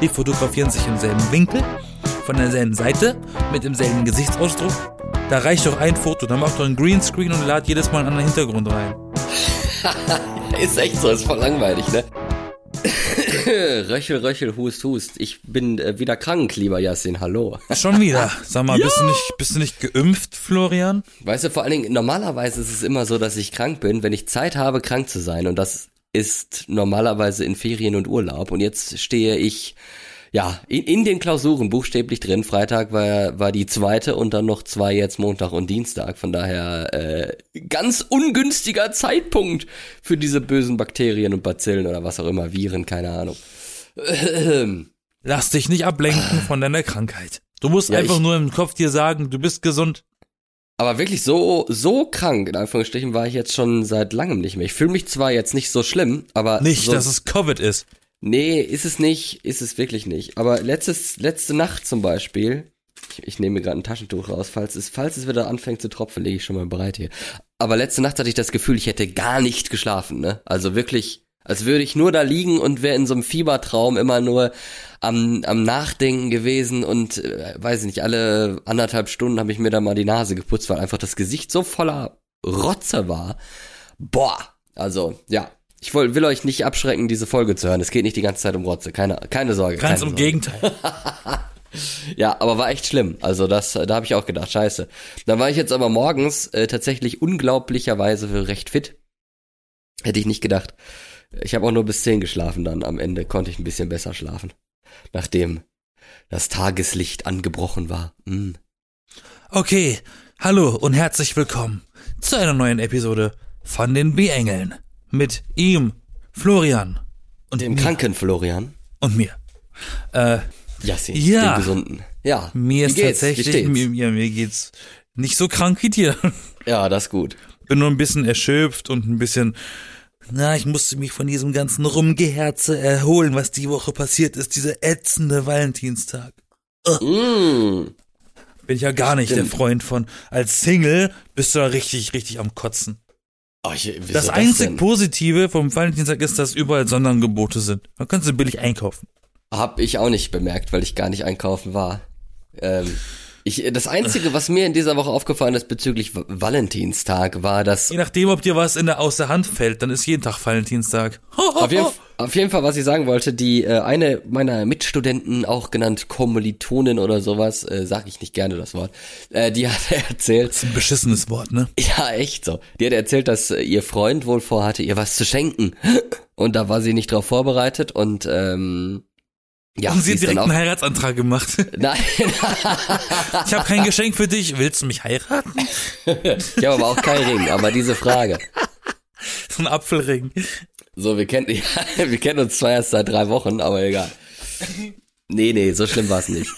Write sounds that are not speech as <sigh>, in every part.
Die fotografieren sich im selben Winkel, von derselben Seite, mit demselben Gesichtsausdruck. Da reicht doch ein Foto, dann macht doch ein Greenscreen und lad jedes Mal einen anderen Hintergrund rein. <laughs> ist echt so, ist voll langweilig, ne? <laughs> Röchel, Röchel, Hust, Hust. Ich bin äh, wieder krank, lieber Yassin. Hallo. Schon wieder. <laughs> Sag mal, bist, du nicht, bist du nicht geimpft, Florian? Weißt du, vor allen Dingen, normalerweise ist es immer so, dass ich krank bin, wenn ich Zeit habe, krank zu sein. Und das ist normalerweise in Ferien und Urlaub. Und jetzt stehe ich ja, in, in den Klausuren buchstäblich drin. Freitag war, war die zweite und dann noch zwei jetzt Montag und Dienstag. Von daher äh, ganz ungünstiger Zeitpunkt für diese bösen Bakterien und Bazillen oder was auch immer, Viren, keine Ahnung. Lass dich nicht ablenken von deiner Krankheit. Du musst ja, einfach nur im Kopf dir sagen, du bist gesund. Aber wirklich so, so krank, in Anführungsstrichen, war ich jetzt schon seit langem nicht mehr. Ich fühle mich zwar jetzt nicht so schlimm, aber. Nicht, so, dass es Covid ist. Nee, ist es nicht, ist es wirklich nicht. Aber letztes, letzte Nacht zum Beispiel, ich, ich nehme gerade ein Taschentuch raus, falls es, falls es wieder anfängt zu tropfen, lege ich schon mal bereit hier. Aber letzte Nacht hatte ich das Gefühl, ich hätte gar nicht geschlafen, ne? Also wirklich, als würde ich nur da liegen und wäre in so einem Fiebertraum immer nur am, am Nachdenken gewesen und äh, weiß ich nicht, alle anderthalb Stunden habe ich mir da mal die Nase geputzt, weil einfach das Gesicht so voller Rotze war. Boah, also ja, ich will, will euch nicht abschrecken, diese Folge zu hören. Es geht nicht die ganze Zeit um Rotze. Keine, keine Sorge. Ganz keine im Sorge. Gegenteil. <laughs> ja, aber war echt schlimm. Also das, da habe ich auch gedacht, scheiße. Dann war ich jetzt aber morgens äh, tatsächlich unglaublicherweise recht fit. Hätte ich nicht gedacht. Ich habe auch nur bis zehn geschlafen dann. Am Ende konnte ich ein bisschen besser schlafen. Nachdem das Tageslicht angebrochen war. Mm. Okay, hallo und herzlich willkommen zu einer neuen Episode von den B-Engeln mit ihm, Florian. Und dem mir. kranken Florian. Und mir. Äh, Yassin, ja, dem gesunden. Ja. Mir ist tatsächlich, mir, mir, mir geht's nicht so krank wie dir. Ja, das ist gut. Bin nur ein bisschen erschöpft und ein bisschen, na, ich musste mich von diesem ganzen Rumgeherze erholen, was die Woche passiert ist, dieser ätzende Valentinstag. Mm. Bin ich ja gar nicht Stimmt. der Freund von. Als Single bist du da richtig, richtig am Kotzen. Oh, ich, das einzig das Positive vom Valentinstag ist, dass überall Sonderangebote sind. Man kann sie billig einkaufen. Hab ich auch nicht bemerkt, weil ich gar nicht einkaufen war. Ähm, ich, das Einzige, was mir in dieser Woche aufgefallen ist bezüglich Valentinstag, war, dass... Je nachdem, ob dir was in der, aus der Hand fällt, dann ist jeden Tag Valentinstag. auf, jeden, auf jeden Fall, was ich sagen wollte, die äh, eine meiner Mitstudenten, auch genannt Kommilitonin oder sowas, äh, sag ich nicht gerne das Wort, äh, die hat <laughs> erzählt... Das ist ein beschissenes Wort, ne? Ja, echt so. Die hat erzählt, dass äh, ihr Freund wohl vorhatte, ihr was zu schenken. <laughs> Und da war sie nicht drauf vorbereitet und... Ähm, ja, und sie hat direkt einen Heiratsantrag gemacht. <laughs> Nein. <laughs> ich habe kein Geschenk für dich. Willst du mich heiraten? <laughs> ich habe aber auch keinen Ring, aber diese Frage. So ein Apfelring. So, wir kennen, ja, wir kennen uns zwar erst seit drei Wochen, aber egal. Nee, nee, so schlimm war es nicht.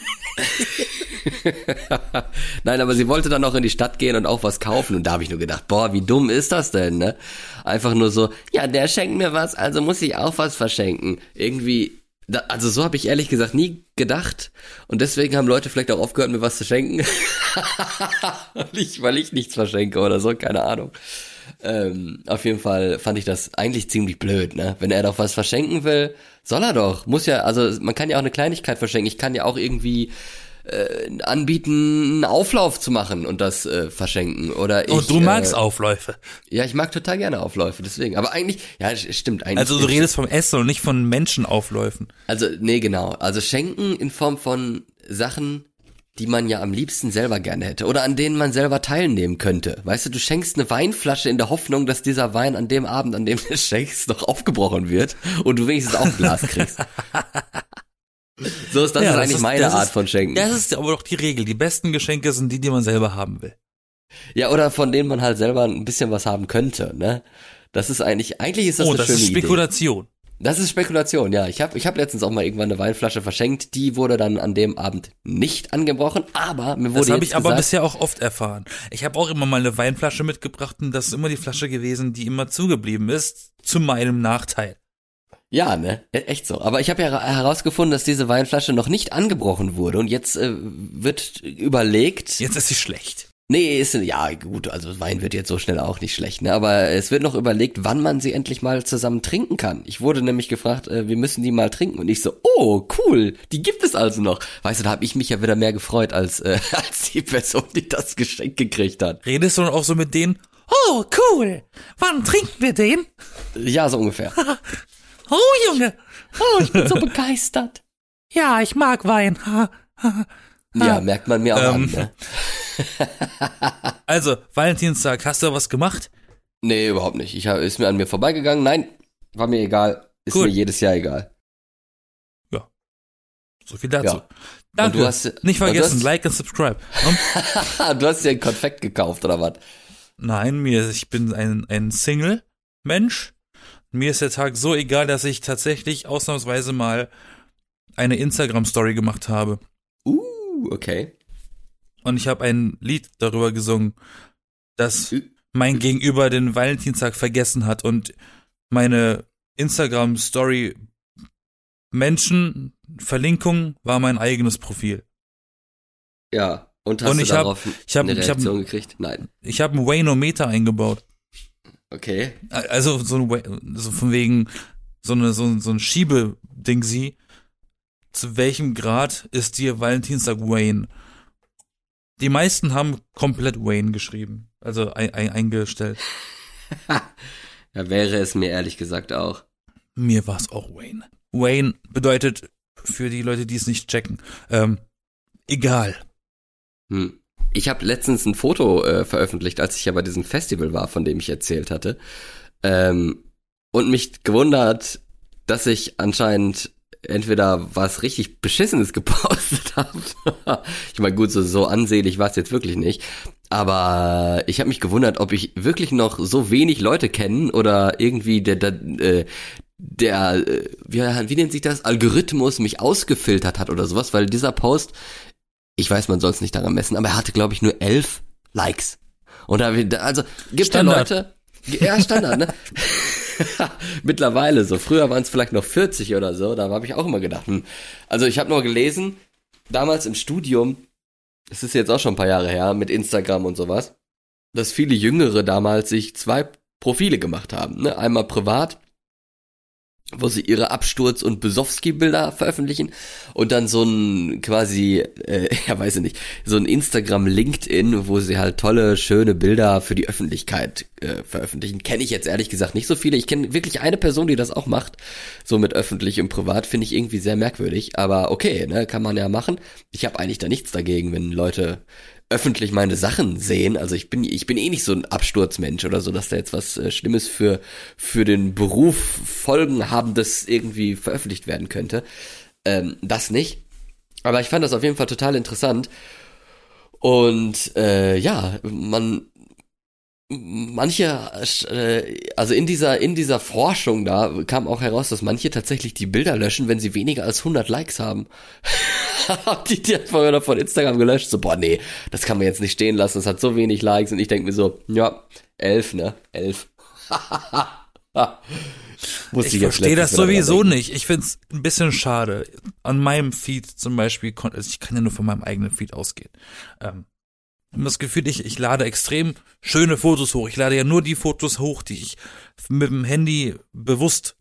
Nein, aber sie wollte dann noch in die Stadt gehen und auch was kaufen. Und da habe ich nur gedacht, boah, wie dumm ist das denn, ne? Einfach nur so, ja, der schenkt mir was, also muss ich auch was verschenken. Irgendwie da, also so habe ich ehrlich gesagt nie gedacht. Und deswegen haben Leute vielleicht auch aufgehört, mir was zu schenken. <laughs> nicht, weil ich nichts verschenke oder so, keine Ahnung. Ähm, auf jeden Fall fand ich das eigentlich ziemlich blöd, ne? Wenn er doch was verschenken will, soll er doch. Muss ja, also man kann ja auch eine Kleinigkeit verschenken. Ich kann ja auch irgendwie äh, anbieten, einen Auflauf zu machen und das äh, verschenken. Oder ich, und du magst äh, Aufläufe. Ja, ich mag total gerne Aufläufe, deswegen. Aber eigentlich, ja, stimmt eigentlich. Also du redest vom Essen und nicht von Menschenaufläufen. Also, nee, genau. Also schenken in Form von Sachen, die man ja am liebsten selber gerne hätte oder an denen man selber teilnehmen könnte. Weißt du, du schenkst eine Weinflasche in der Hoffnung, dass dieser Wein an dem Abend, an dem du <laughs> schenkst, noch aufgebrochen wird und du wenigstens auch ein Glas kriegst. <laughs> So ist das ja, ist eigentlich ist, meine Art ist, von Schenken. Das ist aber doch die Regel. Die besten Geschenke sind die, die man selber haben will. Ja, oder von denen man halt selber ein bisschen was haben könnte, ne? Das ist eigentlich, eigentlich ist das oh, eine das schöne ist Spekulation. Idee. Das ist Spekulation, ja. Ich habe ich hab letztens auch mal irgendwann eine Weinflasche verschenkt. Die wurde dann an dem Abend nicht angebrochen, aber mir wurde Das habe ich gesagt, aber bisher auch oft erfahren. Ich habe auch immer mal eine Weinflasche mitgebracht und das ist immer die Flasche gewesen, die immer zugeblieben ist, zu meinem Nachteil. Ja, ne? E, echt so. Aber ich habe ja herausgefunden, dass diese Weinflasche noch nicht angebrochen wurde und jetzt äh, wird überlegt. Jetzt ist sie schlecht. Nee, ist, ja, gut, also Wein wird jetzt so schnell auch nicht schlecht, ne? Aber es wird noch überlegt, wann man sie endlich mal zusammen trinken kann. Ich wurde nämlich gefragt, äh, wir müssen die mal trinken. Und ich so, oh, cool, die gibt es also noch. Weißt du, da habe ich mich ja wieder mehr gefreut als, äh, <laughs> als die Person, die das Geschenk gekriegt hat. Redest du dann auch so mit denen? Oh, cool. Wann trinken wir den? Ja, so ungefähr. <laughs> oh, Junge. Oh, ich bin so begeistert. <laughs> Ja, ich mag Wein. <laughs> Ja, merkt man mir auch Ähm. an. Ne? <laughs> Also, Valentinstag, hast du was gemacht? Nee, überhaupt nicht. Ich hab, ist mir an mir vorbeigegangen. Nein, war mir egal. Ist Gut. mir jedes Jahr egal. So viel dazu. Ja. Danke. Und du hast- Nicht und du vergessen, hast- like und subscribe. Und du hast dir ein Konfekt gekauft, oder was? Nein, mir, ich bin ein, ein Single-Mensch. Mir ist der Tag so egal, dass ich tatsächlich ausnahmsweise mal eine Instagram-Story gemacht habe. Uh, okay. Und ich habe ein Lied darüber gesungen, dass mein Gegenüber den Valentinstag vergessen hat und meine Instagram-Story Menschen Verlinkung war mein eigenes Profil. Ja. Und hast Und du ich hab- darauf ich hab- eine ich hab- Reaktion gekriegt? Nein. Ich habe einen Waynometer eingebaut. Okay. Also so, ein, so von wegen so, eine, so, ein- so ein Schiebeding sie. Zu welchem Grad ist dir Valentinstag Wayne? Die meisten haben komplett Wayne geschrieben. Also ein, ein, eingestellt. <laughs> Ja, wäre es mir ehrlich gesagt auch. Mir war es auch Wayne. Wayne bedeutet für die Leute, die es nicht checken, ähm, egal. Hm. Ich habe letztens ein Foto äh, veröffentlicht, als ich ja bei diesem Festival war, von dem ich erzählt hatte. Ähm, und mich gewundert, dass ich anscheinend entweder was richtig Beschissenes <laughs> gepostet habe. ich meine, gut, so, so ansehlich war es jetzt wirklich nicht. Aber ich habe mich gewundert, ob ich wirklich noch so wenig Leute kennen oder irgendwie der, der, äh, der äh, wie, wie nennt sich das, Algorithmus mich ausgefiltert hat oder sowas, weil dieser Post, ich weiß, man soll es nicht daran messen, aber er hatte, glaube ich, nur elf Likes. Und da, also gibt Standard. ja Leute, ja, Standard, ne? <laughs> Mittlerweile so. Früher waren es vielleicht noch 40 oder so. Da habe ich auch immer gedacht. Hm. Also ich habe nur gelesen, damals im Studium, es ist jetzt auch schon ein paar Jahre her, mit Instagram und sowas, dass viele Jüngere damals sich zwei Profile gemacht haben. Ne? Einmal privat, wo sie ihre Absturz- und Besowski-Bilder veröffentlichen und dann so ein quasi, äh, <laughs> ja weiß ich nicht, so ein Instagram LinkedIn, wo sie halt tolle, schöne Bilder für die Öffentlichkeit äh, veröffentlichen. Kenne ich jetzt ehrlich gesagt nicht so viele. Ich kenne wirklich eine Person, die das auch macht, so mit öffentlich und privat, finde ich irgendwie sehr merkwürdig, aber okay, ne, kann man ja machen. Ich habe eigentlich da nichts dagegen, wenn Leute öffentlich meine Sachen sehen. Also ich bin ich bin eh nicht so ein Absturzmensch oder so, dass da jetzt was äh, Schlimmes für für den Beruf Folgen haben, das irgendwie veröffentlicht werden könnte. Ähm, das nicht. Aber ich fand das auf jeden Fall total interessant. Und äh, ja, man manche, äh, also in dieser, in dieser Forschung da kam auch heraus, dass manche tatsächlich die Bilder löschen, wenn sie weniger als 100 Likes haben. <laughs> Hab die die einfach von Instagram gelöscht. So, boah, nee, das kann man jetzt nicht stehen lassen, es hat so wenig Likes. Und ich denke mir so, ja, elf, ne? Elf. <laughs> Muss Ich verstehe das sowieso nicht. Ich find's ein bisschen schade. An meinem Feed zum Beispiel, also ich kann ja nur von meinem eigenen Feed ausgehen. Ähm, ich das Gefühl, ich, ich lade extrem schöne Fotos hoch. Ich lade ja nur die Fotos hoch, die ich mit dem Handy bewusst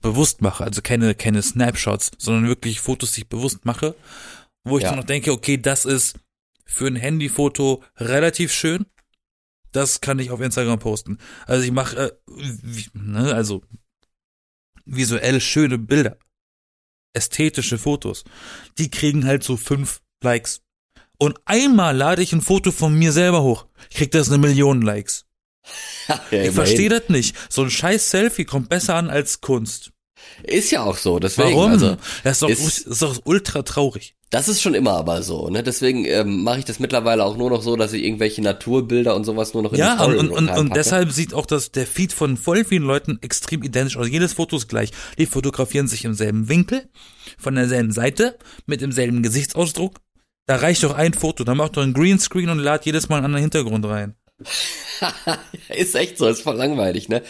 bewusst mache. Also keine, keine Snapshots, sondern wirklich Fotos, die ich bewusst mache, wo ich Ja. dann noch denke, okay, das ist für ein Handyfoto relativ schön. Das kann ich auf Instagram posten. Also ich mache, äh, wie, ne, also visuell schöne Bilder, ästhetische Fotos. Die kriegen halt so fünf Likes. Und einmal lade ich ein Foto von mir selber hoch. Ich krieg das eine Million Likes. <laughs> Ja, Ich verstehe das nicht. So ein scheiß Selfie kommt besser an als Kunst. Ist ja auch so, deswegen. Warum? Also, das ist doch, ist- ist doch ultra traurig. Das ist schon immer aber so, ne? Deswegen ähm, mache ich das mittlerweile auch nur noch so, dass ich irgendwelche Naturbilder und sowas nur noch in die Ja, Story und, und, und, deshalb sieht auch das, der Feed von voll vielen Leuten extrem identisch aus. Jedes Foto ist gleich. Die fotografieren sich im selben Winkel, von derselben Seite, mit demselben Gesichtsausdruck. Da reicht doch ein Foto, dann macht doch ein Greenscreen und lad jedes Mal einen anderen Hintergrund rein. <laughs> ist echt so, ist voll langweilig, ne?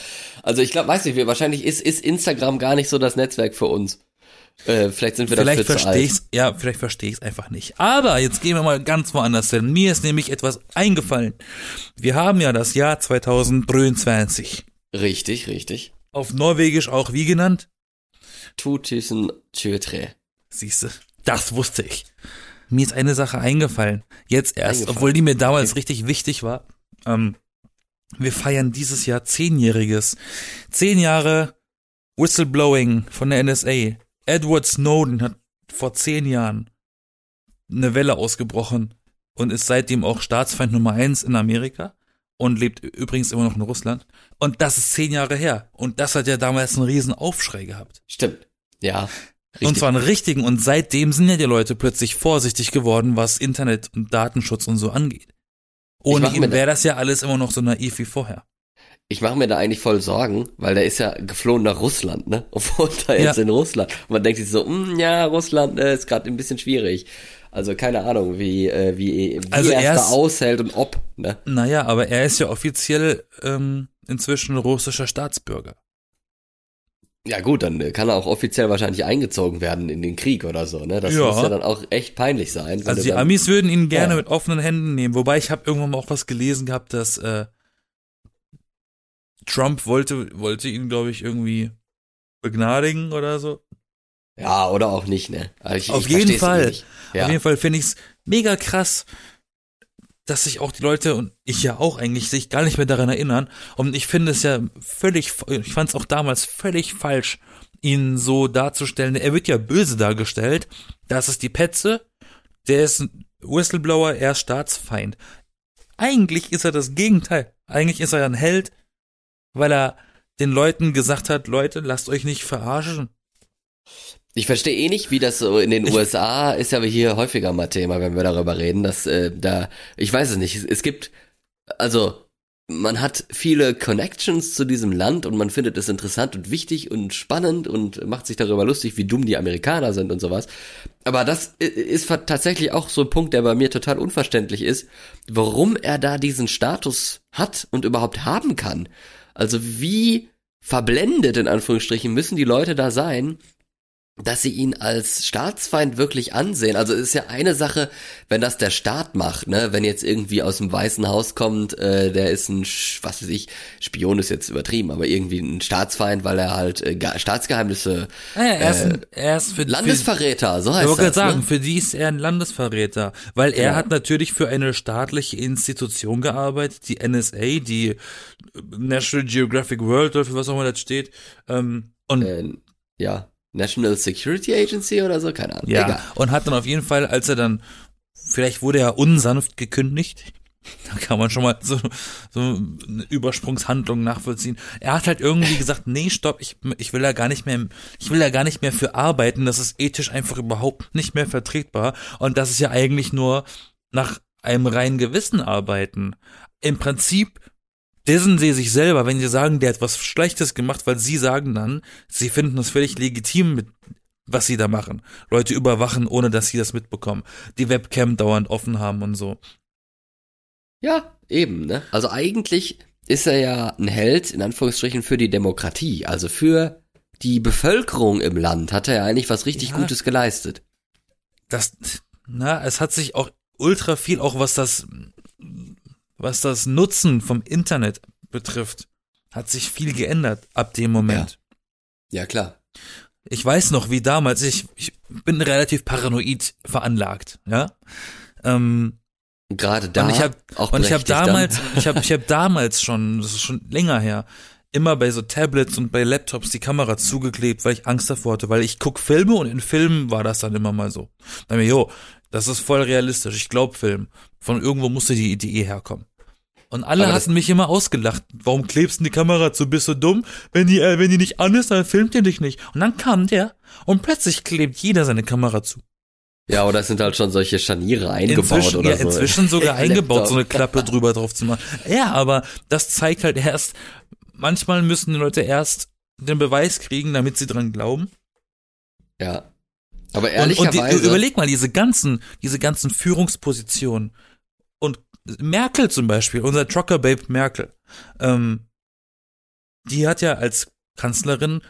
Also ich glaube, weiß nicht, wir, wahrscheinlich ist, ist Instagram gar nicht so das Netzwerk für uns. Äh, vielleicht sind wir vielleicht dafür verstehe ich's, ja, vielleicht verstehe ich es einfach nicht. Aber jetzt gehen wir mal ganz woanders hin. Mir ist nämlich etwas eingefallen. Wir haben ja das Jahr 2023. Richtig, richtig. Auf Norwegisch auch wie genannt? Tutusen Tjötre. Siehste, das wusste ich. Mir ist eine Sache eingefallen. Jetzt erst, Eingefallen. obwohl die mir damals Okay. richtig wichtig war. Ähm, wir feiern dieses Jahr zehnjähriges. Zehn Jahre Whistleblowing von der NSA. Edward Snowden hat vor zehn Jahren eine Welle ausgebrochen und ist seitdem auch Staatsfeind Nummer eins in Amerika und lebt übrigens immer noch in Russland. Und das ist zehn Jahre her. Und das hat ja damals einen riesen Aufschrei gehabt. Stimmt. Ja. Richtig. Und zwar einen richtigen. Und seitdem sind ja die Leute plötzlich vorsichtig geworden, was Internet und Datenschutz und so angeht. Ohne ihn wäre das ja alles immer noch so naiv wie vorher. Ich mache mir da eigentlich voll Sorgen, weil der ist ja geflohen nach Russland, ne? <laughs> Und wohnt da jetzt Ja. in Russland. Und man denkt sich so, hm, ja, Russland äh, ist gerade ein bisschen schwierig. Also keine Ahnung, wie, äh, wie, wie Also er es da aushält und ob, ne? Naja, aber er ist ja offiziell ähm, inzwischen russischer Staatsbürger. Ja gut, dann äh, kann er auch offiziell wahrscheinlich eingezogen werden in den Krieg oder so, ne? Das Ja. muss ja dann auch echt peinlich sein. Also die dann, Amis würden ihn gerne Ja. mit offenen Händen nehmen. Wobei ich habe irgendwann mal auch was gelesen gehabt, dass äh, Trump wollte, wollte ihn, glaube ich, irgendwie begnadigen oder so. Ja, oder auch nicht, ne? Also ich, Auf ich jeden Fall. Ja. Auf jeden Fall finde ich es mega krass, dass sich auch die Leute und ich ja auch eigentlich sich gar nicht mehr daran erinnern. Und ich finde es ja völlig, ich fand es auch damals völlig falsch, ihn so darzustellen. Er wird ja böse dargestellt. Das ist die Petze. Der ist ein Whistleblower, er ist Staatsfeind. Eigentlich ist er das Gegenteil. Eigentlich ist er ein Held, weil er den Leuten gesagt hat, Leute, lasst euch nicht verarschen. Ich verstehe eh nicht, wie das so in den Ich- USA ist, aber hier häufiger mal Thema, wenn wir darüber reden, dass äh, da, ich weiß es nicht, es, es gibt, also man hat viele Connections zu diesem Land und man findet es interessant und wichtig und spannend und macht sich darüber lustig, wie dumm die Amerikaner sind und sowas. Aber das ist tatsächlich auch so ein Punkt, der bei mir total unverständlich ist, warum er da diesen Status hat und überhaupt haben kann. Also wie verblendet in Anführungsstrichen müssen die Leute da sein, dass sie ihn als Staatsfeind wirklich ansehen. Also es ist ja eine Sache, wenn das der Staat macht, ne? Wenn jetzt irgendwie aus dem Weißen Haus kommt, äh, der ist ein, was weiß ich, Spion ist jetzt übertrieben, aber irgendwie ein Staatsfeind, weil er halt äh, Staatsgeheimnisse, Ja, er, ist, ein- er ist für, Landesverräter, so Ich heißt wollte das. gerade sagen, ne? für die ist er ein Landesverräter, weil er Ja. hat natürlich für eine staatliche Institution gearbeitet, die NSA, die National Geographic World oder für was auch immer das steht. Ähm, und Äh, ja, National Security Agency oder so, keine Ahnung. ja, Egal. und hat dann auf jeden Fall, als er dann, vielleicht wurde er unsanft gekündigt. <laughs> Da kann man schon mal so, so eine Übersprungshandlung nachvollziehen. Er hat halt irgendwie gesagt, nee, stopp, ich, ich will da gar nicht mehr, ich will da gar nicht mehr für arbeiten. Das ist ethisch einfach überhaupt nicht mehr vertretbar. Und das ist ja eigentlich nur nach einem reinen Gewissen arbeiten. Im Prinzip dissen sie sich selber, wenn sie sagen, der hat was Schlechtes gemacht, weil sie sagen dann, sie finden das völlig legitim mit was sie da machen. Leute überwachen, ohne dass sie das mitbekommen. Die Webcam dauernd offen haben und so. Ja, eben, ne? Also eigentlich ist er ja ein Held, in Anführungsstrichen, für die Demokratie. Also für die Bevölkerung im Land hat er ja eigentlich was richtig Ja. Gutes geleistet. Das, na, es hat sich auch ultra viel, auch was das, was das Nutzen vom Internet betrifft, hat sich viel geändert ab dem Moment. Ja, klar. Ich weiß noch, wie damals, ich, ich bin relativ paranoid veranlagt, ja. Ähm, Gerade da und ich habe habe berechtigt dann. damals, <laughs> ich habe ich habe damals schon, das ist schon länger her, immer bei so Tablets und bei Laptops die Kamera zugeklebt, weil ich Angst davor hatte, weil ich guck Filme und in Filmen war das dann immer mal so. Dann mir, jo, das ist voll realistisch, ich glaub Film. Von irgendwo musste die Idee herkommen. Und alle Aber hatten mich immer ausgelacht. Warum klebst du die Kamera zu? Bist du dumm? Wenn die, äh, wenn die nicht an ist, dann filmt ihr dich nicht. Und dann kam der und plötzlich klebt jeder seine Kamera zu. Ja, oder es sind halt schon solche Scharniere eingebaut Inzwischen, oder ja, so. inzwischen sogar <laughs> eingebaut, so eine. Klappe drüber drauf zu machen. Ja, aber das zeigt halt erst, manchmal müssen die Leute erst den Beweis kriegen, damit sie dran glauben. Ja. Aber Und, und die, ehrlicherweise. überleg mal, diese ganzen, diese ganzen Führungspositionen. Merkel zum Beispiel, unser Trucker Babe Merkel, ähm, die hat ja als Kanzlerin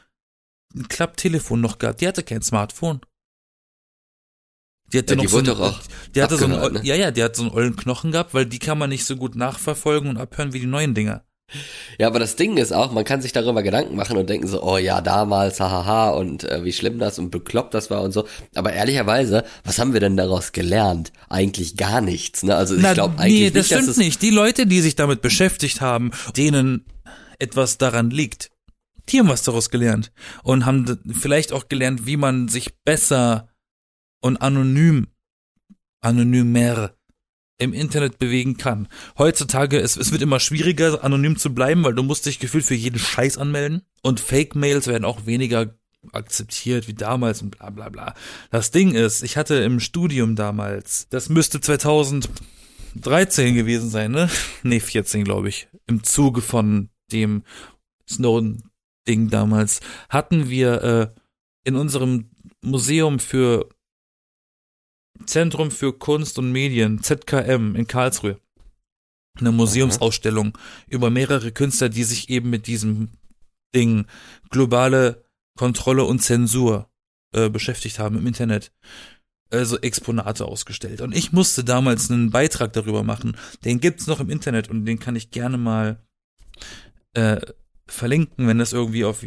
ein Klapptelefon noch gehabt. Die hatte kein Smartphone. Die hatte Ja, noch die so einen, auch die hatte so einen, ne? ja, ja, die hat so einen ollen Knochen gehabt, weil die kann man nicht so gut nachverfolgen und abhören wie die neuen Dinger. Ja, aber das Ding ist auch, man kann sich darüber Gedanken machen und denken so, oh ja, damals, hahaha, und äh, wie schlimm das und bekloppt das war und so. Aber ehrlicherweise, was haben wir denn daraus gelernt? Eigentlich gar nichts, ne? Also ich glaube eigentlich nee, das nicht, stimmt es nicht. Die Leute, die sich damit beschäftigt haben, denen etwas daran liegt, die haben was daraus gelernt und haben vielleicht auch gelernt, wie man sich besser und anonym, anonymer im Internet bewegen kann. Heutzutage, es, es wird immer schwieriger, anonym zu bleiben, weil du musst dich gefühlt für jeden Scheiß anmelden und Fake-Mails werden auch weniger akzeptiert wie damals und bla bla bla. Das Ding ist, ich hatte im Studium damals, das müsste 2013 gewesen sein, ne? <laughs> Nee, 14 glaube ich. Im Zuge von dem Snowden-Ding damals hatten wir äh, in unserem Museum für Zentrum für Kunst und Medien, ZKM in Karlsruhe, eine Museumsausstellung über mehrere Künstler, die sich eben mit diesem Ding globale Kontrolle und Zensur äh, beschäftigt haben im Internet. Also Exponate ausgestellt. Und ich musste damals einen Beitrag darüber machen. Den gibt's noch im Internet und den kann ich gerne mal äh, verlinken, wenn das irgendwie auf.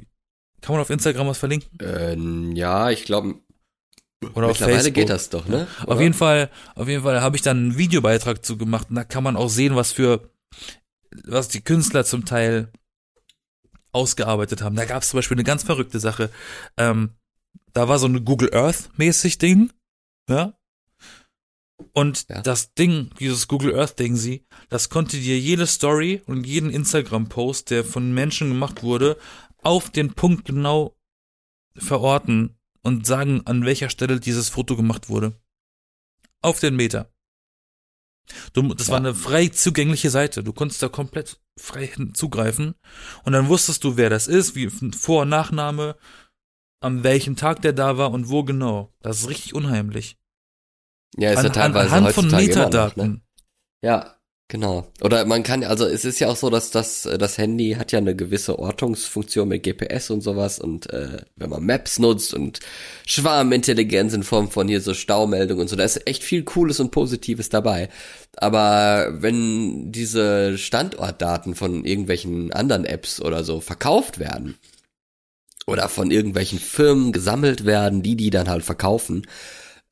Kann man auf Instagram was verlinken? äh, ja, ich glaube, Oder auf Facebook? geht das doch, ne? Auf jeden Fall, auf jeden Fall habe ich dann einen Videobeitrag zu gemacht und da kann man auch sehen, was für, was die Künstler zum Teil ausgearbeitet haben. Da gab es zum Beispiel eine ganz verrückte Sache. Ähm, da war so eine Google Earth mäßig Ding, ja. Und Ja. das Ding, dieses Google Earth Ding, sie, das konnte dir jede Story und jeden Instagram Post, der von Menschen gemacht wurde, auf den Punkt genau verorten und sagen, an welcher Stelle dieses Foto gemacht wurde. Auf den Meter. Du, das war Ja. eine frei zugängliche Seite. Du konntest da komplett frei zugreifen. Und dann wusstest du, wer das ist, wie Vor- und Nachname, an welchem Tag der da war und wo genau. Das ist richtig unheimlich. Ja, ist ja An, an, teilweise anhand von immer noch, Metadaten. ne? Ja, genau. Oder man kann, also es ist ja auch so, dass das, äh, das Handy hat ja eine gewisse Ortungsfunktion mit GPS und sowas und äh, wenn man Maps nutzt und Schwarmintelligenz in Form von hier so Staumeldungen und so, da ist echt viel Cooles und Positives dabei. Aber wenn diese Standortdaten von irgendwelchen anderen Apps oder so verkauft werden oder von irgendwelchen Firmen gesammelt werden, die die dann halt verkaufen,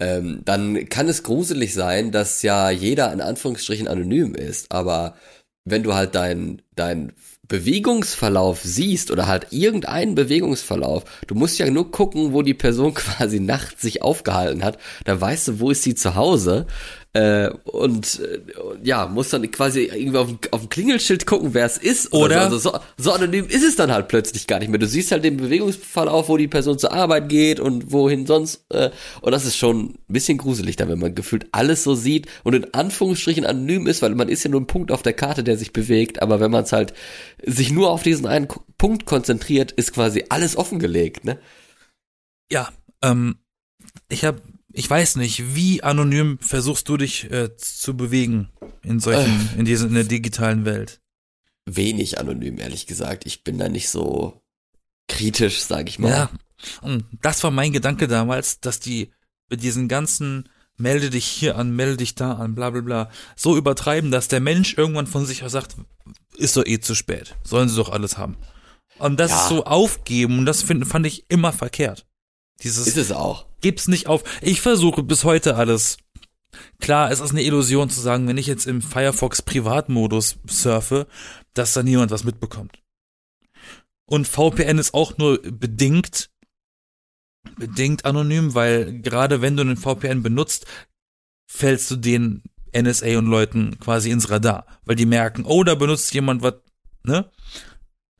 ähm, dann kann es gruselig sein, dass ja jeder in Anführungsstrichen anonym ist, aber wenn du halt dein, dein Bewegungsverlauf siehst oder halt irgendeinen Bewegungsverlauf, du musst ja nur gucken, wo die Person <laughs> quasi nachts sich aufgehalten hat, dann weißt du, wo ist sie zu Hause äh, und äh, ja, musst dann quasi irgendwie auf, dem- auf dem Klingelschild gucken, wer es ist Oder- so. Also so, so anonym ist es dann halt plötzlich gar nicht mehr. Du siehst halt den Bewegungsverlauf, wo die Person zur Arbeit geht und wohin sonst. Äh, und das ist schon ein bisschen gruselig, dann, wenn man gefühlt alles so sieht und in Anführungsstrichen anonym ist, weil man ist ja nur ein Punkt auf der Karte, der sich bewegt. Aber wenn man es halt sich nur auf diesen einen Punkt konzentriert, ist quasi alles offengelegt. Ne? Ja, ähm, ich habe, ich weiß nicht, wie anonym versuchst du dich äh, zu bewegen in solchen, in dieser, in der digitalen Welt? Wenig anonym, ehrlich gesagt. Ich bin da nicht so kritisch, sag ich mal. Ja, und das war mein Gedanke damals, dass die mit diesen ganzen melde dich hier an, melde dich da an, bla bla bla, so übertreiben, dass der Mensch irgendwann von sich aus sagt, ist doch eh zu spät, sollen sie doch alles haben. Und das Ja. so aufgeben, und das find, fand ich immer verkehrt. Dieses Ist es auch. gib's nicht auf. Ich versuche bis heute alles. Klar, es ist eine Illusion zu sagen, wenn ich jetzt im Firefox Privatmodus surfe, dass da niemand was mitbekommt. Und VPN ist auch nur bedingt, bedingt anonym, weil gerade wenn du einen VPN benutzt, fällst du den NSA und Leuten quasi ins Radar, weil die merken, oh, da benutzt jemand was, ne?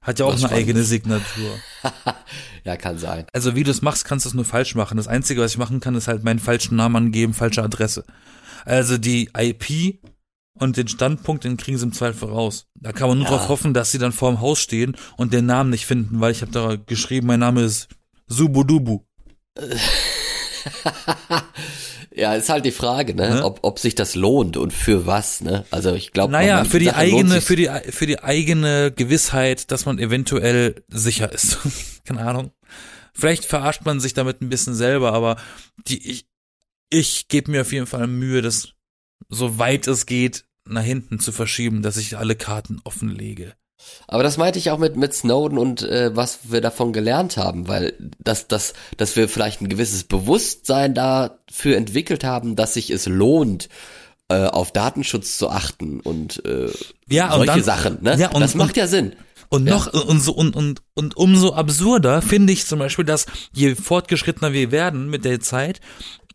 Hat ja auch Was eine eigene. Signatur. <laughs> Ja, kann sein. Also wie du es machst, kannst du es nur falsch machen. Das Einzige, was ich machen kann, ist halt meinen falschen Namen angeben, falsche Adresse. Also die IP und den Standpunkt, den kriegen sie im Zweifel raus. Da kann man nur Ja. darauf hoffen, dass sie dann vorm Haus stehen und den Namen nicht finden, weil ich habe da geschrieben, mein Name ist Subudubu. <laughs> Ja, ist halt die Frage, ne, Ne? ob, ob sich das lohnt und für was, ne? Also ich glaube, Naja, für die eigene, für die, für die eigene Gewissheit, dass man eventuell sicher ist. <laughs> Keine Ahnung. Vielleicht verarscht man sich damit ein bisschen selber, aber die, ich, ich gebe mir auf jeden Fall Mühe, das so weit es geht nach hinten zu verschieben, dass ich alle Karten offenlege. Aber das meinte ich auch mit, mit Snowden und äh, was wir davon gelernt haben, weil das, das, dass wir vielleicht ein gewisses Bewusstsein dafür entwickelt haben, dass sich es lohnt, äh, auf Datenschutz zu achten und äh, ja, solche und dann, Sachen. Ne? Ja, und, das macht ja Sinn. Und noch und so und, und und umso absurder finde ich zum Beispiel, dass je fortgeschrittener wir werden mit der Zeit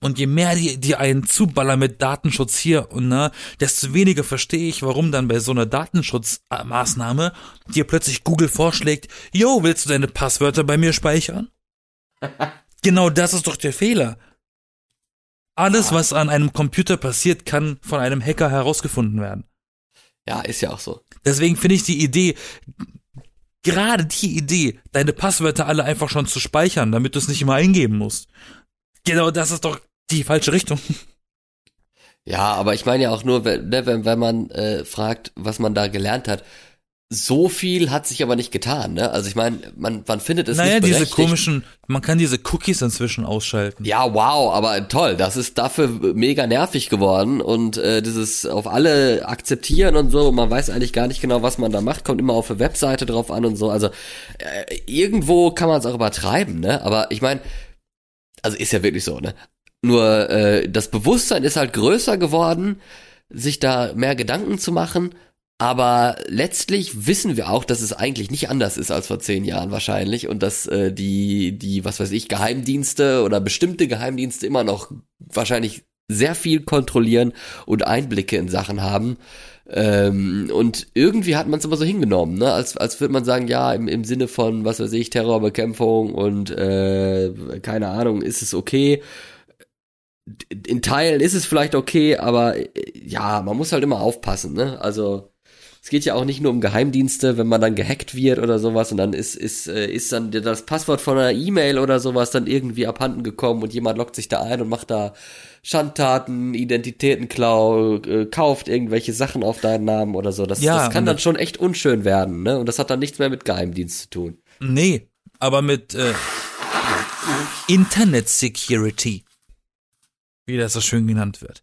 und je mehr die, die einen zuballern mit Datenschutz hier und ne, desto weniger verstehe ich, warum dann bei so einer Datenschutzmaßnahme dir plötzlich Google vorschlägt, yo, willst du deine Passwörter bei mir speichern? <laughs> genau das ist doch der Fehler. Alles, was an einem Computer passiert, kann von einem Hacker herausgefunden werden. Ja, ist ja auch so. Deswegen finde ich die Idee, gerade die Idee, deine Passwörter alle einfach schon zu speichern, damit du es nicht immer eingeben musst. Genau, das ist doch die falsche Richtung. Ja, aber ich meine ja auch nur, wenn, ne, wenn, wenn man äh, fragt, was man da gelernt hat. So viel hat sich aber nicht getan, ne? Also ich meine, man, man findet es naja, nicht diese berechtigt. komischen, man kann diese Cookies inzwischen ausschalten. Ja, wow, aber toll, das ist dafür mega nervig geworden und äh, dieses auf alle akzeptieren und so, man weiß eigentlich gar nicht genau, was man da macht, kommt immer auf der Webseite drauf an und so. Also äh, irgendwo kann man es auch übertreiben, ne? Aber ich meine, also ist ja wirklich so, ne? Nur äh, das Bewusstsein ist halt größer geworden, sich da mehr Gedanken zu machen. Aber letztlich wissen wir auch, dass es eigentlich nicht anders ist als vor zehn Jahren wahrscheinlich und dass äh, die, die, was weiß ich, Geheimdienste oder bestimmte Geheimdienste immer noch wahrscheinlich sehr viel kontrollieren und Einblicke in Sachen haben. Ähm, und irgendwie hat man es immer so hingenommen, ne? Als, als würde man sagen, ja, im, im Sinne von, was weiß ich, Terrorbekämpfung und äh, keine Ahnung, ist es okay. In Teilen ist es vielleicht okay, aber äh, ja, man muss halt immer aufpassen, ne? Also es geht ja auch nicht nur um Geheimdienste, wenn man dann gehackt wird oder sowas und dann ist, ist, äh, ist dann das Passwort von einer E-Mail oder sowas dann irgendwie abhanden gekommen und jemand lockt sich da ein und macht da Schandtaten, Identitätenklau, äh, kauft irgendwelche Sachen auf deinen Namen oder so. Das, Ja, das kann dann schon echt unschön werden, ne? Und das hat dann nichts mehr mit Geheimdienst zu tun. Nee, aber mit äh, Internet Security, wie das so schön genannt wird.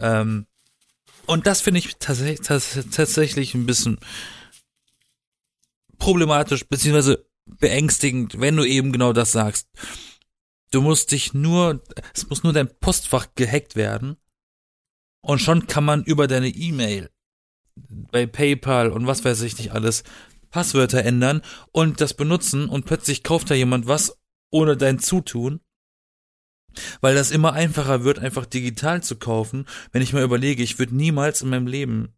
Ähm, und das finde ich tats tats tatsächlich ein bisschen problematisch, beziehungsweise beängstigend, wenn du eben genau das sagst. Du musst dich nur, es muss nur dein Postfach gehackt werden und schon kann man über deine E-Mail bei PayPal und was weiß ich nicht alles Passwörter ändern und das benutzen und plötzlich kauft da jemand was ohne dein Zutun. Weil das immer einfacher wird, einfach digital zu kaufen. Wenn ich mal überlege, ich würde niemals in meinem Leben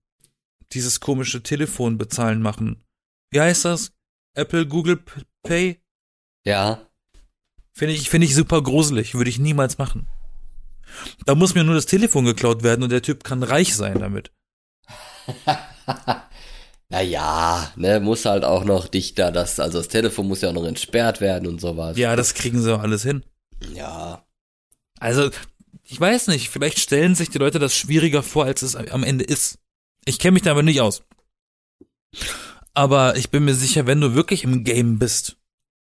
dieses komische Telefon bezahlen machen. Wie heißt das? Apple, Google Pay? Ja. Finde ich, finde ich super gruselig. Würde ich niemals machen. Da muss mir nur das Telefon geklaut werden und der Typ kann reich sein damit. <laughs> Naja, ne, muss halt auch noch dichter, das, also das Telefon muss ja auch noch entsperrt werden und sowas. Ja, das kriegen sie auch alles hin. Ja. Also, ich weiß nicht, vielleicht stellen sich die Leute das schwieriger vor, als es am Ende ist. Ich kenne mich da aber nicht aus. Aber ich bin mir sicher, wenn du wirklich im Game bist,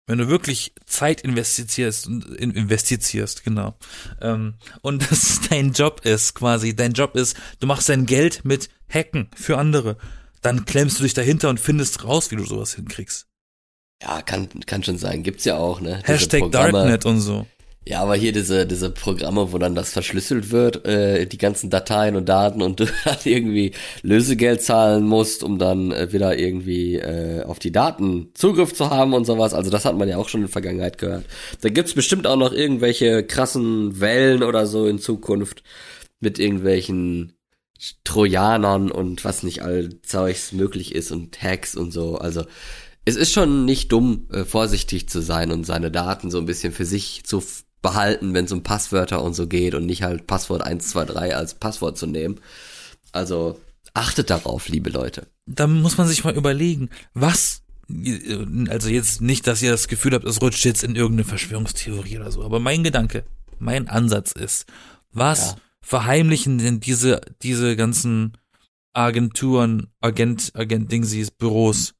wenn du wirklich Zeit investierst und in- investierst, genau, ähm, und <laughs> das dein Job ist, quasi, dein Job ist, du machst dein Geld mit Hacken für andere, dann klemmst du dich dahinter und findest raus, wie du sowas hinkriegst. Ja, kann, kann schon sein. Gibt's ja auch, ne? Hashtag. Darknet und so. Ja, aber hier diese, diese Programme, wo dann das verschlüsselt wird, äh, die ganzen Dateien und Daten und <laughs> du dann irgendwie Lösegeld zahlen musst, um dann äh, wieder irgendwie äh, auf die Daten Zugriff zu haben und sowas. Also das hat man ja auch schon in der Vergangenheit gehört. Da gibt's bestimmt auch noch irgendwelche krassen Wellen oder so in Zukunft mit irgendwelchen Trojanern und was nicht all Zeugs möglich ist und Hacks und so. Also es ist schon nicht dumm, äh, vorsichtig zu sein und seine Daten so ein bisschen für sich zu behalten, wenn es um Passwörter und so geht und nicht halt Passwort 123 als Passwort zu nehmen. Also achtet darauf, liebe Leute. da muss man sich mal überlegen, was, also jetzt nicht, dass ihr das Gefühl habt, es rutscht jetzt in irgendeine Verschwörungstheorie oder so, aber mein Gedanke, mein Ansatz ist, was Ja. verheimlichen denn diese, diese ganzen Agenturen, Agent, Agent Dingsies, Büros?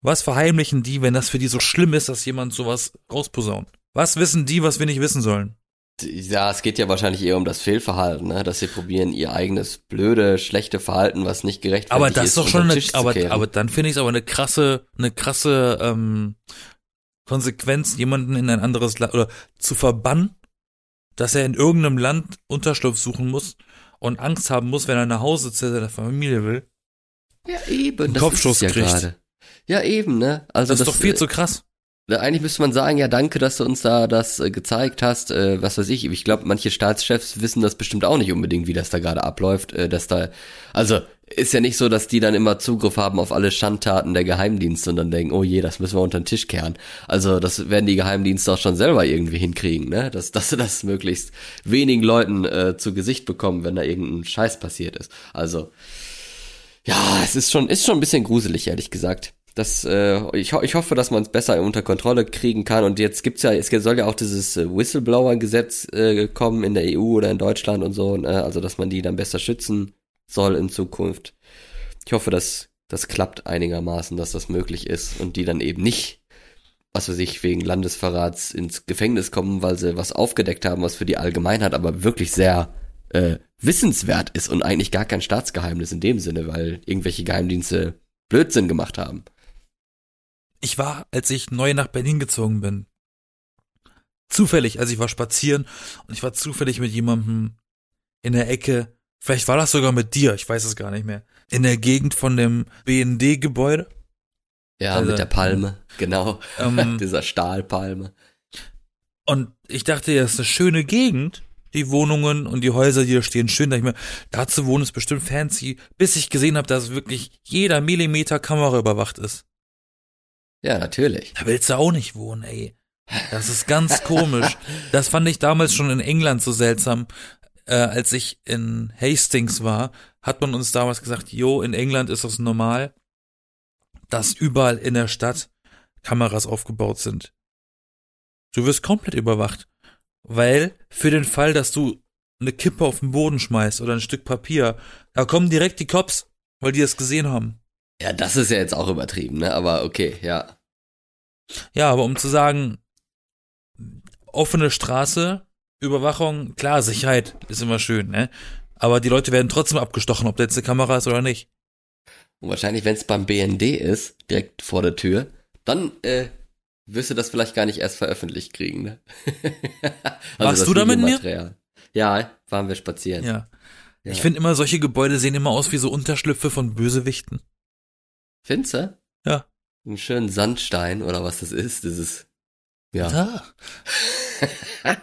Was verheimlichen die, wenn das für die so schlimm ist, dass jemand sowas rausposaunt? Was wissen die, was wir nicht wissen sollen? Ja, es geht ja wahrscheinlich eher um das Fehlverhalten, ne? dass sie probieren, ihr eigenes blöde, schlechte Verhalten, was nicht gerechtfertigt aber das ist doch schon eine, aber, aber dann finde ich es aber eine krasse, eine krasse ähm, Konsequenz, jemanden in ein anderes Land oder zu verbannen, dass er in irgendeinem Land Unterschlupf suchen muss und Angst haben muss, wenn er nach Hause zu seiner Familie will. Ja, eben. Einen Kopfschuss ja kriegt. gerade. Ja, eben, ne? Also Das ist doch viel äh, zu krass. Eigentlich müsste man sagen, ja, danke, dass du uns da das äh, gezeigt hast, äh, was weiß ich. Ich glaube, manche Staatschefs wissen das bestimmt auch nicht unbedingt, wie das da gerade abläuft, äh, dass da, also, ist ja nicht so, dass die dann immer Zugriff haben auf alle Schandtaten der Geheimdienste und dann denken, oh je, das müssen wir unter den Tisch kehren. Also, das werden die Geheimdienste auch schon selber irgendwie hinkriegen, ne? Dass, dass sie das möglichst wenigen Leuten äh, zu Gesicht bekommen, wenn da irgendein Scheiß passiert ist. Also, ja, es ist schon, ist schon ein bisschen gruselig, ehrlich gesagt. Das, äh, ich, ich hoffe, dass man es besser unter Kontrolle kriegen kann. Und jetzt gibt's ja, es soll ja auch dieses äh, Whistleblower-Gesetz äh, kommen in der EU oder in Deutschland und so, ne? also dass man die dann besser schützen soll in Zukunft. Ich hoffe, dass das klappt einigermaßen, dass das möglich ist und die dann eben nicht, was weiß ich, wegen Landesverrats ins Gefängnis kommen, weil sie was aufgedeckt haben, was für die Allgemeinheit aber wirklich sehr äh, wissenswert ist und eigentlich gar kein Staatsgeheimnis in dem Sinne, weil irgendwelche Geheimdienste Blödsinn gemacht haben. Ich war, als ich neu nach Berlin gezogen bin, zufällig, also ich war spazieren und ich war zufällig mit jemandem in der Ecke, vielleicht war das sogar mit dir, ich weiß es gar nicht mehr, in der Gegend von dem BND-Gebäude. Ja, Also, mit der Palme, genau. Ähm, <laughs> Dieser Stahlpalme. Und ich dachte, das ist eine schöne Gegend. Die Wohnungen und die Häuser, die da stehen, schön. Da ich mir, da zu wohnen ist bestimmt fancy, bis ich gesehen habe, dass wirklich jeder Millimeter Kamera überwacht ist. Ja, natürlich. Da willst du auch nicht wohnen, ey. Das ist ganz komisch. Das fand ich damals schon in England so seltsam. Äh, als ich in Hastings war, hat man uns damals gesagt, jo, in England ist das normal, dass überall in der Stadt Kameras aufgebaut sind. Du wirst komplett überwacht. Weil für den Fall, dass du eine Kippe auf den Boden schmeißt oder ein Stück Papier, da kommen direkt die Cops, weil die das gesehen haben. Ja, das ist ja jetzt auch übertrieben, ne? Aber okay, ja. Ja, aber um zu sagen, offene Straße, Überwachung, klar, Sicherheit ist immer schön, ne? Aber die Leute werden trotzdem abgestochen, ob da jetzt eine Kamera ist oder nicht. Und wahrscheinlich, wenn es beim BND ist, direkt vor der Tür, dann äh, wirst du das vielleicht gar nicht erst veröffentlicht kriegen, ne? <laughs> Warst das du da mit mir? Ja, waren wir spazieren. Ja. Ja. Ich finde immer, solche Gebäude sehen immer aus wie so Unterschlüpfe von Bösewichten. Findest du? Ja. Einen schönen Sandstein oder was das ist, dieses, ja. Ja. <laughs>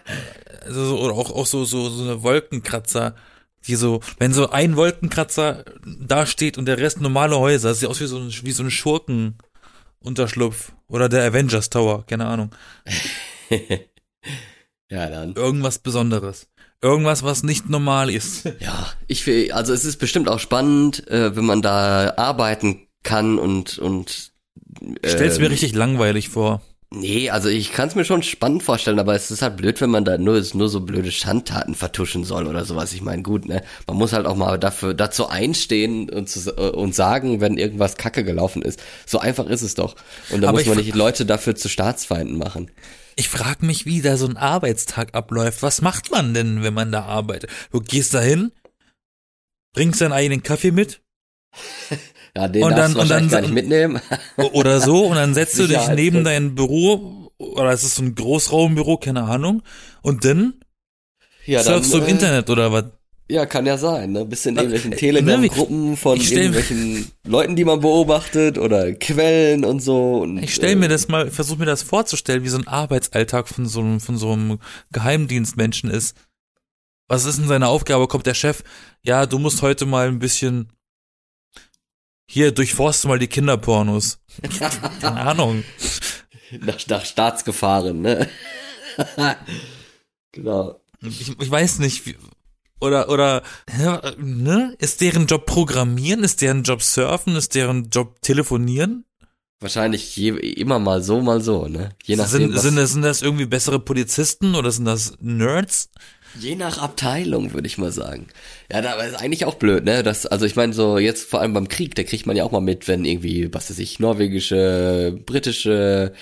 also so, oder auch, auch so, so, so eine Wolkenkratzer, die so, wenn so ein Wolkenkratzer da steht und der Rest normale Häuser, das sieht aus wie so ein, wie so ein Schurkenunterschlupf. Oder der Avengers Tower, keine Ahnung. <laughs> ja, dann. Irgendwas Besonderes. Irgendwas, was nicht normal ist. Ja, ich will, also es ist bestimmt auch spannend, äh, wenn man da arbeiten kann und und Ich stell's ähm, mir richtig langweilig vor. Nee, also ich kann es mir schon spannend vorstellen, aber es ist halt blöd, wenn man da nur nur so blöde Schandtaten vertuschen soll oder sowas. Ich meine, gut, ne, man muss halt auch mal dafür dazu einstehen und zu, äh, und sagen, wenn irgendwas Kacke gelaufen ist. So einfach ist es doch. Und da Aber muss man nicht Leute dafür zu Staatsfeinden machen. Ich frag mich, wie da so ein Arbeitstag abläuft. Was macht man denn, wenn man da arbeitet? Du gehst da hin, bringst deinen eigenen Kaffee mit <laughs> Ja, den Und darfst dann- du und dann- gar nicht mitnehmen. oder so und dann setzt du dich neben dein Büro oder es ist so ein Großraumbüro, keine Ahnung, und dann Ja, surfst du im äh, Internet oder was? Ja, kann ja sein, ne? Bist in Äh, irgendwelchen äh, Telegram-Gruppen von ich stell- irgendwelchen Leuten, die man beobachtet oder Quellen und so. Und, Ich stell äh, mir das mal, versuch mir das vorzustellen, wie so ein Arbeitsalltag von so einem, von so einem Geheimdienstmenschen ist. Was ist denn seine Aufgabe? Kommt der Chef, ja, du musst heute mal ein bisschen, hier, durchforste mal die Kinderpornos. <laughs> Keine Ahnung. nach, nach Staatsgefahren, ne? <laughs> genau. Ich, ich weiß nicht, wie, oder, oder, ne? Ist deren Job Programmieren? Ist deren Job Surfen? Ist deren Job Telefonieren? Wahrscheinlich je, immer mal so, mal so, ne? Je nachdem, Sind, sind, das, sind das irgendwie bessere Polizisten oder sind das Nerds? Je nach Abteilung, würde ich mal sagen. Ja, da ist eigentlich auch blöd, ne? Das, also ich meine, so jetzt vor allem beim Krieg, da kriegt man ja auch mal mit, wenn irgendwie, was weiß ich, norwegische, britische,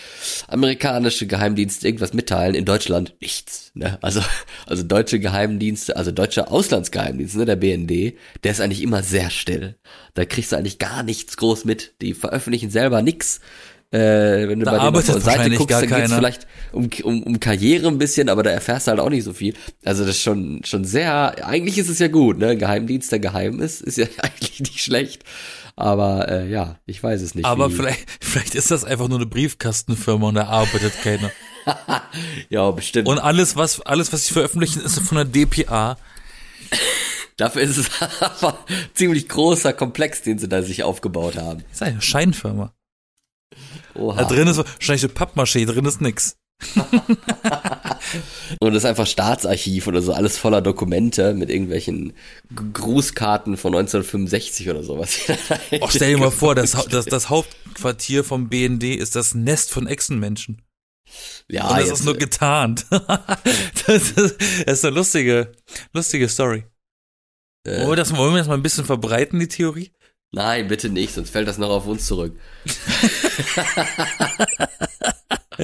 amerikanische Geheimdienste irgendwas mitteilen. In Deutschland nichts, ne? Also, also deutsche Geheimdienste, also deutsche Auslandsgeheimdienste, ne? Der BND, der ist eigentlich immer sehr still. Da kriegst du eigentlich gar nichts groß mit. Die veröffentlichen selber nix. Äh, wenn du Da bei arbeitet der Seite guckst, gar dann keiner. vielleicht um, um, um Karriere ein bisschen, aber da erfährst du halt auch nicht so viel. Also das ist schon, schon sehr, eigentlich ist es ja gut, ne? Geheimdienst, der geheim ist, ist ja <laughs> eigentlich nicht schlecht. Aber äh, ja, ich weiß es nicht. Aber wie- vielleicht, <laughs> vielleicht ist das einfach nur eine Briefkastenfirma und da arbeitet keiner. <laughs> Ja, bestimmt. Und alles, was, alles, was sie veröffentlichen, ist von der DPA. Dafür ist es aber ein ziemlich großer Komplex, den sie da sich aufgebaut haben. Das ist eine Scheinfirma. Oha. Da drin ist wahrscheinlich so Pappmaché, drin ist nix. <laughs> Und das ist einfach Staatsarchiv oder so, alles voller Dokumente mit irgendwelchen Grußkarten von 1965 oder sowas. Oh, stell dir mal vor, das, das, das Hauptquartier vom BND ist das Nest von Echsenmenschen. ja, Und das jetzt, ist nur getarnt. <laughs> das, ist, das ist eine lustige, lustige Story. äh, wir, das, wollen wir das mal ein bisschen verbreiten, die Theorie? Nein, bitte nicht, sonst fällt das noch auf uns zurück. <laughs>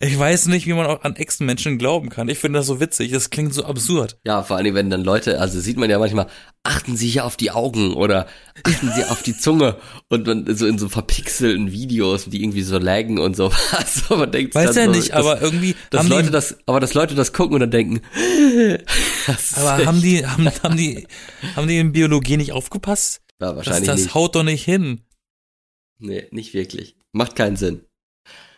Ich weiß nicht, wie man auch an Echsenmenschen glauben kann. Ich finde das so witzig. Das klingt so absurd. Ja, vor allem, wenn dann Leute, also sieht man ja manchmal, achten Sie hier auf die Augen oder achten Sie auf die Zunge und dann so in so verpixelten Videos, die irgendwie so laggen und <laughs> so. Also man denkt Weiß dann ja so, nicht, dass, aber irgendwie dass haben Leute die, das, aber dass Leute das gucken und dann denken, <laughs> das ist aber haben die, haben, haben die, haben die in Biologie nicht aufgepasst? Ja, Das, wahrscheinlich das nicht. haut doch nicht hin. Nee, nicht wirklich. Macht keinen Sinn.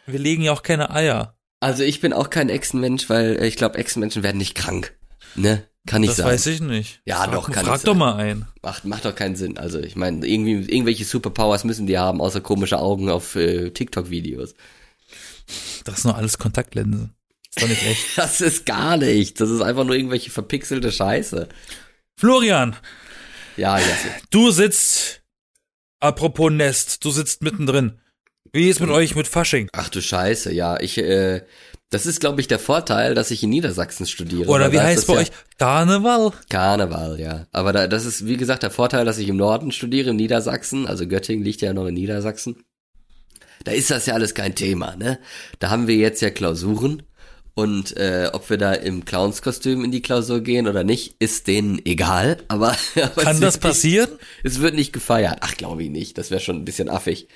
Wir legen ja auch keine Eier. Also ich bin auch kein Echsenmensch, weil äh, ich glaube, Echsenmenschen werden nicht krank. Ne? Kann nicht Das sein. weiß ich nicht. Ja, frag, doch, kann Frag ich doch mal ein. Macht, macht doch keinen Sinn. Also ich meine, irgendwie irgendwelche Superpowers müssen die haben, außer komische Augen auf äh, TikTok-Videos. Das ist nur alles Kontaktlinsen. Ist doch nicht <laughs> echt. Das ist gar nichts. Das ist einfach nur irgendwelche verpixelte Scheiße. Florian, Ja, Jesse. du sitzt, apropos Nest, du sitzt mittendrin. Wie ist mit euch mit Fasching? Ach du Scheiße, ja. Ich, äh, das ist, glaube ich, der Vorteil, dass ich in Niedersachsen studiere. Oder wie heißt bei ja euch? Karneval? Karneval, ja. Aber da, das ist, wie gesagt, der Vorteil, dass ich im Norden studiere, in Niedersachsen. Also Göttingen liegt ja noch in Niedersachsen. Da ist das ja alles kein Thema, ne? Da haben wir jetzt ja Klausuren. Und äh, ob wir da im Clownskostüm in die Klausur gehen oder nicht, ist denen egal. <laughs> Aber, aber Kann das passieren? Nicht, es wird nicht gefeiert. Ach, glaube ich nicht. Das wäre schon ein bisschen affig.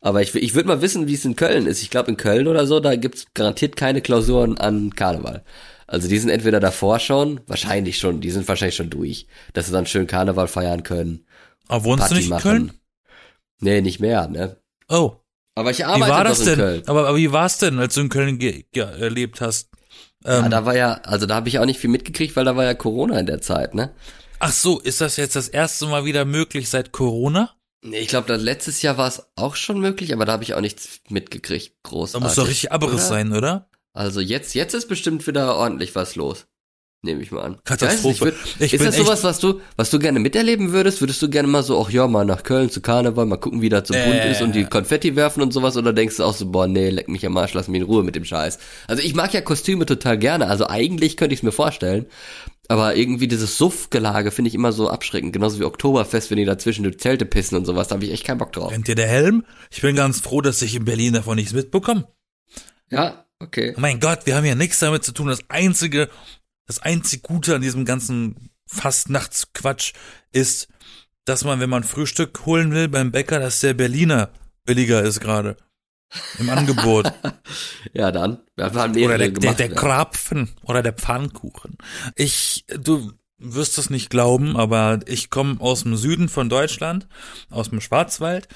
Aber ich, ich würde mal wissen, wie es in Köln ist. Ich glaube, in Köln oder so, da gibt's garantiert keine Klausuren an Karneval. Also die sind entweder davor schon, wahrscheinlich schon, die sind wahrscheinlich schon durch, dass sie dann schön Karneval feiern können. Aber wohnst Party du nicht in machen. Köln? Nee, nicht mehr, ne? Oh, Aber ich wie arbeite war doch das in denn? Köln. Aber, aber wie war's denn, als du in Köln ge erlebt hast? Ja, Ähm, da war ja, also da habe ich auch nicht viel mitgekriegt, weil da war ja Corona in der Zeit, ne? ach so, ist das jetzt das erste Mal wieder möglich seit Corona? Nee, ich glaube, letztes Jahr war es auch schon möglich, aber da habe ich auch nichts mitgekriegt, Da großartig. muss doch richtig oder? sein, oder? Also jetzt, jetzt ist bestimmt wieder ordentlich was los. Nehme ich mal an. Katastrophe. Ich Ich ist das sowas, was du, was du gerne miterleben würdest? Würdest du gerne mal so, ach ja, mal nach Köln zu Karneval, mal gucken, wie das so bunt Äh. ist und die Konfetti werfen und sowas? Oder denkst du auch so, boah, nee, leck mich am Arsch, lass mich in Ruhe mit dem Scheiß? Also ich mag ja Kostüme total gerne. Also eigentlich könnte ich es mir vorstellen. Aber irgendwie dieses Suffgelage finde ich immer so abschreckend. Genauso wie Oktoberfest, wenn die dazwischen die Zelte pissen und sowas. Da habe ich echt keinen Bock drauf. Brennt dir der Helm? Ich bin ganz froh, dass ich in Berlin davon nichts mitbekomme. Ja, okay. Oh mein Gott, wir haben ja nichts damit zu tun. Das einzige, das einzig Gute an diesem ganzen Fastnachtsquatsch ist, dass man, wenn man Frühstück holen will beim Bäcker, dass der Berliner billiger ist gerade. Im <laughs> Angebot. Ja, dann. Wir haben oder der, der, gemacht, der ja. Krapfen oder der Pfannkuchen. Ich, du wirst es nicht glauben, aber ich komme aus dem Süden von Deutschland, aus dem Schwarzwald.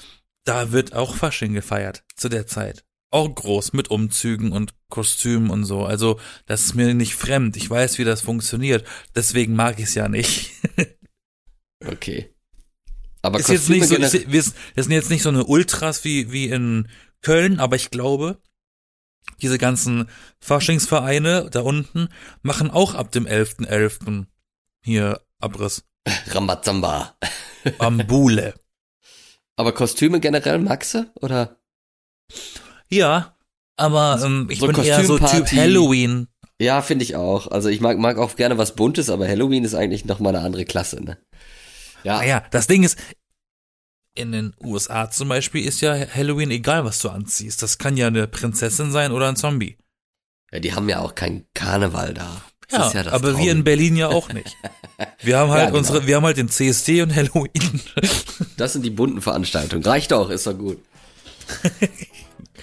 Da wird auch Fasching gefeiert zu der Zeit. Auch groß mit Umzügen und Kostümen und so. Also das ist mir nicht fremd. Ich weiß, wie das funktioniert. Deswegen mag ich es ja nicht. <laughs> Okay. Aber ist jetzt nicht so, Kostüme ist, wir sind- jetzt nicht so eine Ultras wie, wie in Köln, aber ich glaube, diese ganzen Faschingsvereine da unten machen auch ab dem 11.11. hier Abriss. <laughs> Rambazamba. Bambule. <laughs> Aber Kostüme generell, Maxe? Oder? Ja, aber ähm, ich So bin eher so Typ. Halloween. Ja, finde ich auch. Also ich mag, mag auch gerne was Buntes, aber Halloween ist eigentlich noch mal eine andere Klasse, ne? Ja. Naja, das Ding ist, in den USA zum Beispiel ist ja Halloween egal, was du anziehst. Das kann ja eine Prinzessin sein oder ein Zombie. Ja, die haben ja auch keinen Karneval da. Das ja, ja aber Traum. wir in Berlin ja auch nicht. <laughs> Wir haben halt ja, genau. unsere, wir haben halt den CSD und Halloween. Das sind die bunten Veranstaltungen. Reicht doch, ist doch gut. <laughs>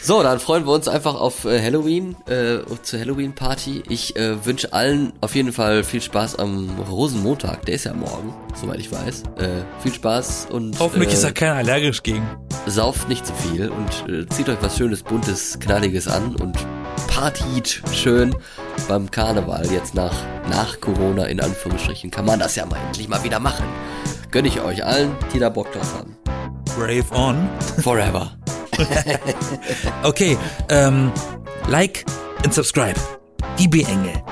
So, dann freuen wir uns einfach auf äh, Halloween, äh, zur Halloween-Party. Ich äh, wünsche allen auf jeden Fall viel Spaß am Rosenmontag. Der ist ja morgen, soweit ich weiß. Äh, viel Spaß und. Hoffentlich ist da keiner allergisch gegen. Sauft nicht zu viel und äh, zieht euch was Schönes, Buntes, Knalliges an und partiet schön beim Karneval. Jetzt nach, nach Corona in Anführungsstrichen kann man das ja mal endlich mal wieder machen. Gönn ich euch allen, die da Bock drauf haben. Brave on. Forever. <laughs> <laughs> okay, ähm, like und subscribe. Die B-Engel.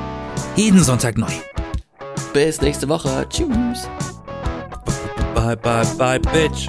Jeden Sonntag neu. Bis nächste Woche. Tschüss. Bye, bye, bye, bitch.